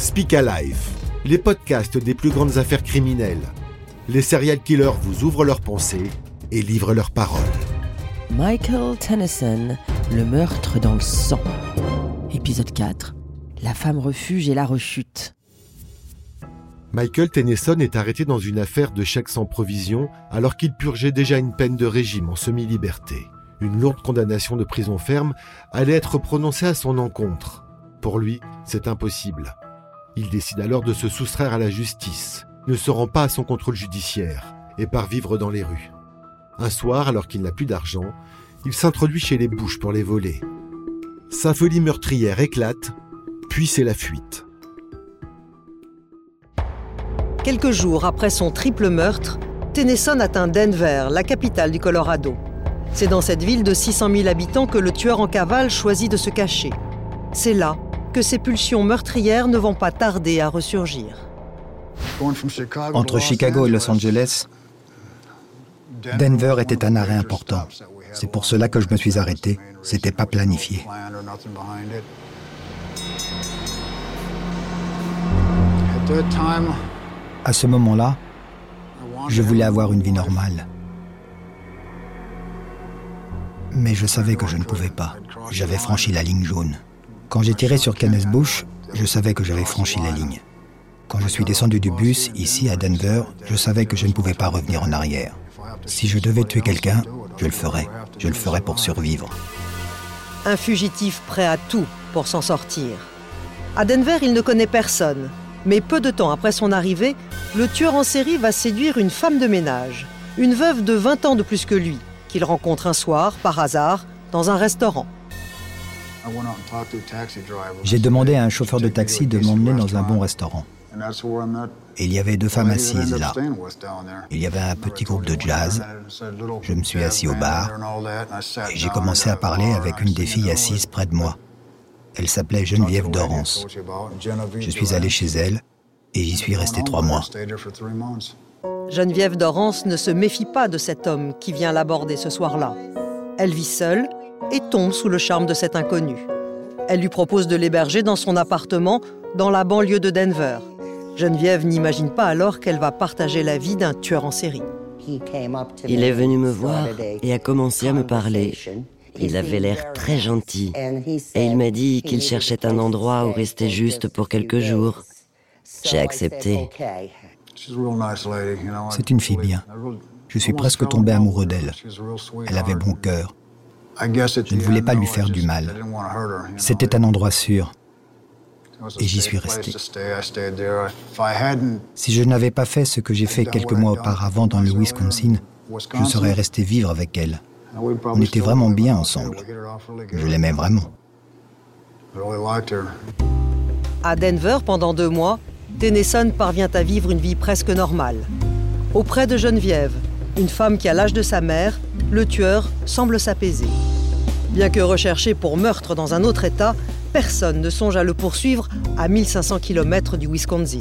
Speak Alive, les podcasts des plus grandes affaires criminelles. Les serial killers vous ouvrent leurs pensées et livrent leurs paroles. Michael Tennyson, le meurtre dans le sang. Épisode 4. La femme refuge et la rechute. Michael Tennyson est arrêté dans une affaire de chèque sans provision alors qu'il purgeait déjà une peine de régime en semi-liberté. Une lourde condamnation de prison ferme allait être prononcée à son encontre. Pour lui, c'est impossible. Il décide alors de se soustraire à la justice, ne se rend pas à son contrôle judiciaire et part vivre dans les rues. Un soir, alors qu'il n'a plus d'argent, il s'introduit chez les bouches pour les voler. Sa folie meurtrière éclate, puis c'est la fuite. Quelques jours après son triple meurtre, Tennyson atteint Denver, la capitale du Colorado. C'est dans cette ville de 600 000 habitants que le tueur en cavale choisit de se cacher. C'est là que ses pulsions meurtrières ne vont pas tarder à ressurgir. Entre Chicago et Los Angeles, Denver était un arrêt important. C'est pour cela que je me suis arrêté. C'était pas planifié. À ce moment-là, je voulais avoir une vie normale. Mais je savais que je ne pouvais pas. J'avais franchi la ligne jaune. Quand j'ai tiré sur Kenneth Bush, je savais que j'avais franchi la ligne. Quand je suis descendu du bus, ici à Denver, je savais que je ne pouvais pas revenir en arrière. Si je devais tuer quelqu'un, je le ferais. Je le ferais pour survivre. Un fugitif prêt à tout pour s'en sortir. À Denver, il ne connaît personne. Mais peu de temps après son arrivée, le tueur en série va séduire une femme de ménage, une veuve de 20 ans de plus que lui, qu'il rencontre un soir, par hasard, dans un restaurant. J'ai demandé à un chauffeur de taxi de m'emmener dans un bon restaurant. Et il y avait deux femmes assises là. Il y avait un petit groupe de jazz. Je me suis assis au bar et j'ai commencé à parler avec une des filles assises près de moi. Elle s'appelait Geneviève Dorance. Je suis allé chez elle et j'y suis resté trois mois. Geneviève Dorance ne se méfie pas de cet homme qui vient l'aborder ce soir-là. Elle vit seule et tombe sous le charme de cet inconnu. Elle lui propose de l'héberger dans son appartement dans la banlieue de Denver. Geneviève n'imagine pas alors qu'elle va partager la vie d'un tueur en série. Il est venu me voir et a commencé à me parler. Il avait l'air très gentil et il m'a dit qu'il cherchait un endroit où rester juste pour quelques jours. J'ai accepté. C'est une fille bien. Je suis presque tombé amoureux d'elle. Elle avait bon cœur. Je ne voulais pas lui faire du mal. C'était un endroit sûr. Et j'y suis resté. Si je n'avais pas fait ce que j'ai fait quelques mois auparavant dans le Wisconsin, je serais resté vivre avec elle. On était vraiment bien ensemble. Je l'aimais vraiment. À Denver, pendant deux mois, Tennyson parvient à vivre une vie presque normale. Auprès de Geneviève, une femme qui a l'âge de sa mère, le tueur semble s'apaiser. Bien que recherché pour meurtre dans un autre État, personne ne songe à le poursuivre à 1500 km du Wisconsin.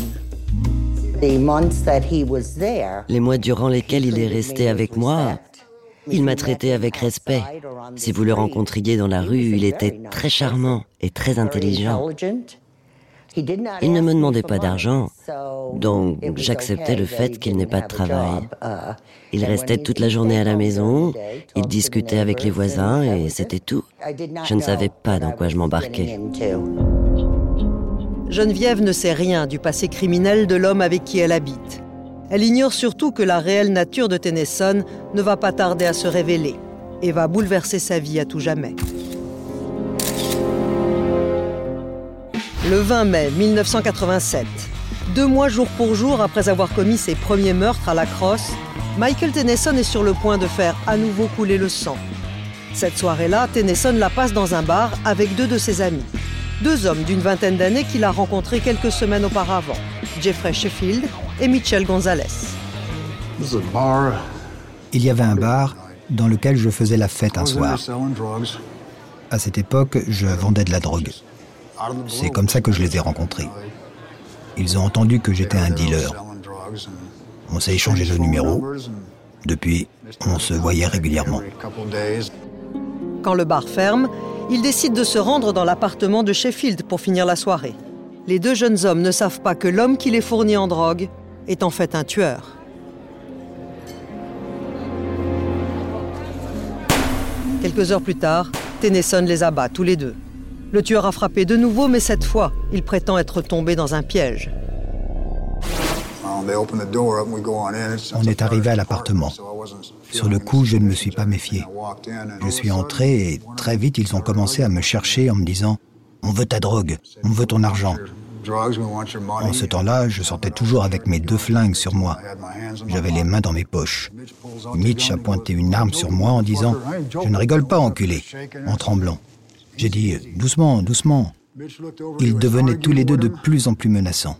Les mois durant lesquels il est resté avec moi, il m'a traité avec respect. Si vous le rencontriez dans la rue, il était très charmant et très intelligent. Il ne me demandait pas d'argent, donc j'acceptais le fait qu'il n'ait pas de travail. Il restait toute la journée à la maison, il discutait avec les voisins et c'était tout. Je ne savais pas dans quoi je m'embarquais. Geneviève ne sait rien du passé criminel de l'homme avec qui elle habite. Elle ignore surtout que la réelle nature de Tennyson ne va pas tarder à se révéler et va bouleverser sa vie à tout jamais. Le 20 mai 1987, deux mois jour pour jour après avoir commis ses premiers meurtres à la crosse, Michael Tennyson est sur le point de faire à nouveau couler le sang. Cette soirée-là, Tennyson la passe dans un bar avec deux de ses amis. Deux hommes d'une vingtaine d'années qu'il a rencontrés quelques semaines auparavant, Jeffrey Sheffield et Mitchell Gonzalez. Il y avait un bar dans lequel je faisais la fête un soir. À cette époque, je vendais de la drogue. C'est comme ça que je les ai rencontrés. Ils ont entendu que j'étais un dealer. On s'est échangé de numéros. Depuis, on se voyait régulièrement. Quand le bar ferme, il décide de se rendre dans l'appartement de Sheffield pour finir la soirée. les deux jeunes hommes ne savent pas que l'homme qui les fournit en drogue est en fait un tueur. Quelques heures plus tard, Tennyson les abat tous les deux. Le tueur a frappé de nouveau, mais cette fois, il prétend être tombé dans un piège. On est arrivé à l'appartement. Sur le coup, je ne me suis pas méfié. Je suis entré et très vite, ils ont commencé à me chercher en me disant ⁇ On veut ta drogue, on veut ton argent ⁇ en ce temps-là, je sortais toujours avec mes deux flingues sur moi. J'avais les mains dans mes poches. Mitch a pointé une arme sur moi en disant ⁇ Je ne rigole pas, enculé ⁇ en tremblant. J'ai dit ⁇ Doucement, doucement ⁇ Ils devenaient tous les deux de plus en plus menaçants.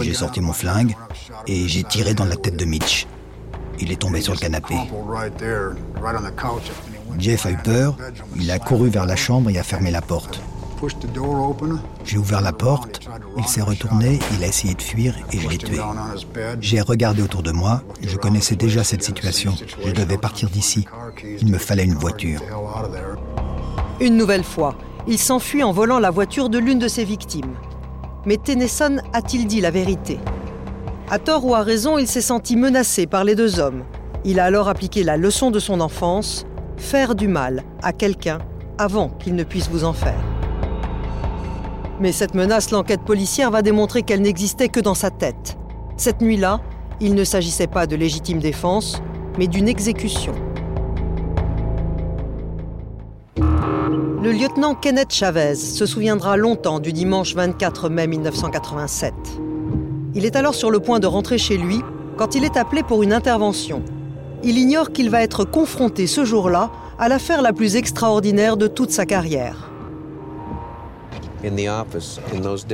J'ai sorti mon flingue et j'ai tiré dans la tête de Mitch. Il est tombé sur le canapé. Jeff a eu peur, il a couru vers la chambre et a fermé la porte. J'ai ouvert la porte, il s'est retourné, il a essayé de fuir et je l'ai tué. J'ai regardé autour de moi, je connaissais déjà cette situation. Je devais partir d'ici. Il me fallait une voiture. Une nouvelle fois, il s'enfuit en volant la voiture de l'une de ses victimes. Mais Tennyson a-t-il dit la vérité? À tort ou à raison, il s'est senti menacé par les deux hommes. Il a alors appliqué la leçon de son enfance, faire du mal à quelqu'un avant qu'il ne puisse vous en faire. Mais cette menace, l'enquête policière va démontrer qu'elle n'existait que dans sa tête. Cette nuit-là, il ne s'agissait pas de légitime défense, mais d'une exécution. Le lieutenant Kenneth Chavez se souviendra longtemps du dimanche 24 mai 1987. Il est alors sur le point de rentrer chez lui quand il est appelé pour une intervention. Il ignore qu'il va être confronté ce jour-là à l'affaire la plus extraordinaire de toute sa carrière.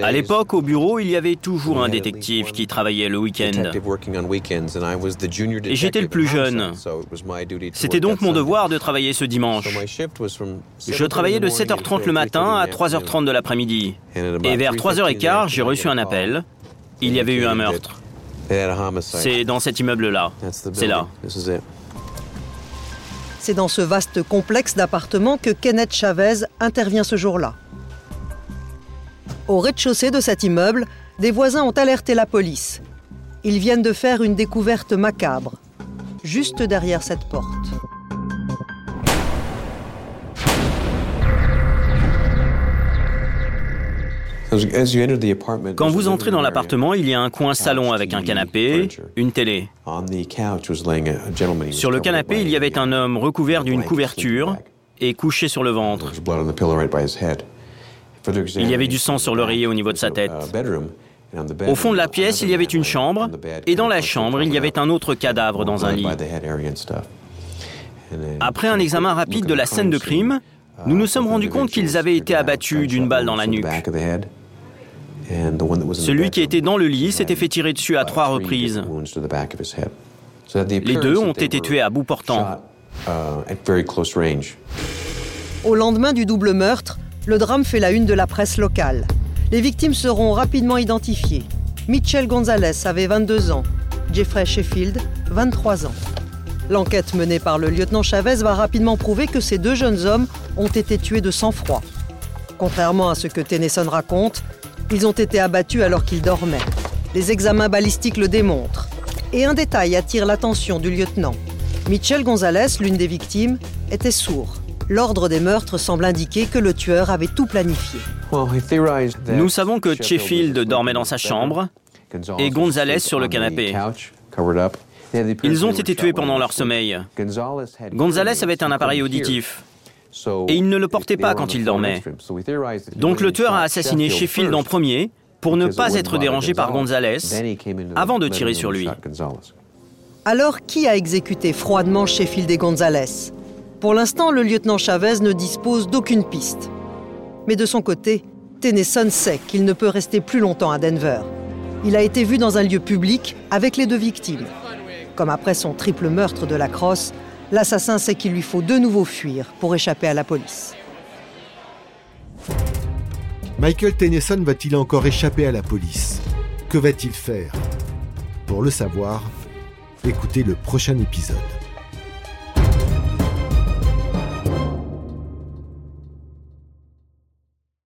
À l'époque, au bureau, il y avait toujours un détective qui travaillait le week-end. Et j'étais le plus jeune. C'était donc mon devoir de travailler ce dimanche. Je travaillais de 7h30 le matin à 3h30 de l'après-midi. Et vers 3h15, j'ai reçu un appel. Il y avait eu un meurtre. C'est dans cet immeuble-là. C'est là. C'est dans ce vaste complexe d'appartements que Kenneth Chavez intervient ce jour-là. Au rez-de-chaussée de cet immeuble, des voisins ont alerté la police. Ils viennent de faire une découverte macabre, juste derrière cette porte. Quand vous entrez dans l'appartement, il y a un coin salon avec un canapé, une télé. Sur le canapé, il y avait un homme recouvert d'une couverture et couché sur le ventre. Il y avait du sang sur l'oreiller au niveau de sa tête. Au fond de la pièce, il y avait une chambre, et dans la chambre, il y avait un autre cadavre dans un lit. Après un examen rapide de la scène de crime, nous nous sommes rendus compte qu'ils avaient été abattus d'une balle dans la nuque. Celui qui était dans le lit s'était fait tirer dessus à trois reprises. Les deux ont été tués à bout portant. Au lendemain du double meurtre, le drame fait la une de la presse locale. Les victimes seront rapidement identifiées. Mitchell Gonzalez avait 22 ans, Jeffrey Sheffield, 23 ans. L'enquête menée par le lieutenant Chavez va rapidement prouver que ces deux jeunes hommes ont été tués de sang-froid. Contrairement à ce que Tennyson raconte, ils ont été abattus alors qu'ils dormaient. Les examens balistiques le démontrent. Et un détail attire l'attention du lieutenant. Mitchell Gonzalez, l'une des victimes, était sourd. L'ordre des meurtres semble indiquer que le tueur avait tout planifié. Nous savons que Sheffield dormait dans sa chambre et Gonzalez sur le canapé. Ils ont été tués pendant leur sommeil. Gonzalez avait un appareil auditif et il ne le portait pas quand il dormait. Donc le tueur a assassiné Sheffield en premier pour ne pas être dérangé par Gonzalez avant de tirer sur lui. Alors qui a exécuté froidement Sheffield et Gonzalez? Pour l'instant, le lieutenant Chavez ne dispose d'aucune piste. Mais de son côté, Tennyson sait qu'il ne peut rester plus longtemps à Denver. Il a été vu dans un lieu public avec les deux victimes. Comme après son triple meurtre de la crosse, l'assassin sait qu'il lui faut de nouveau fuir pour échapper à la police. Michael Tennyson va-t-il encore échapper à la police? Que va-t-il faire? Pour le savoir, écoutez le prochain épisode.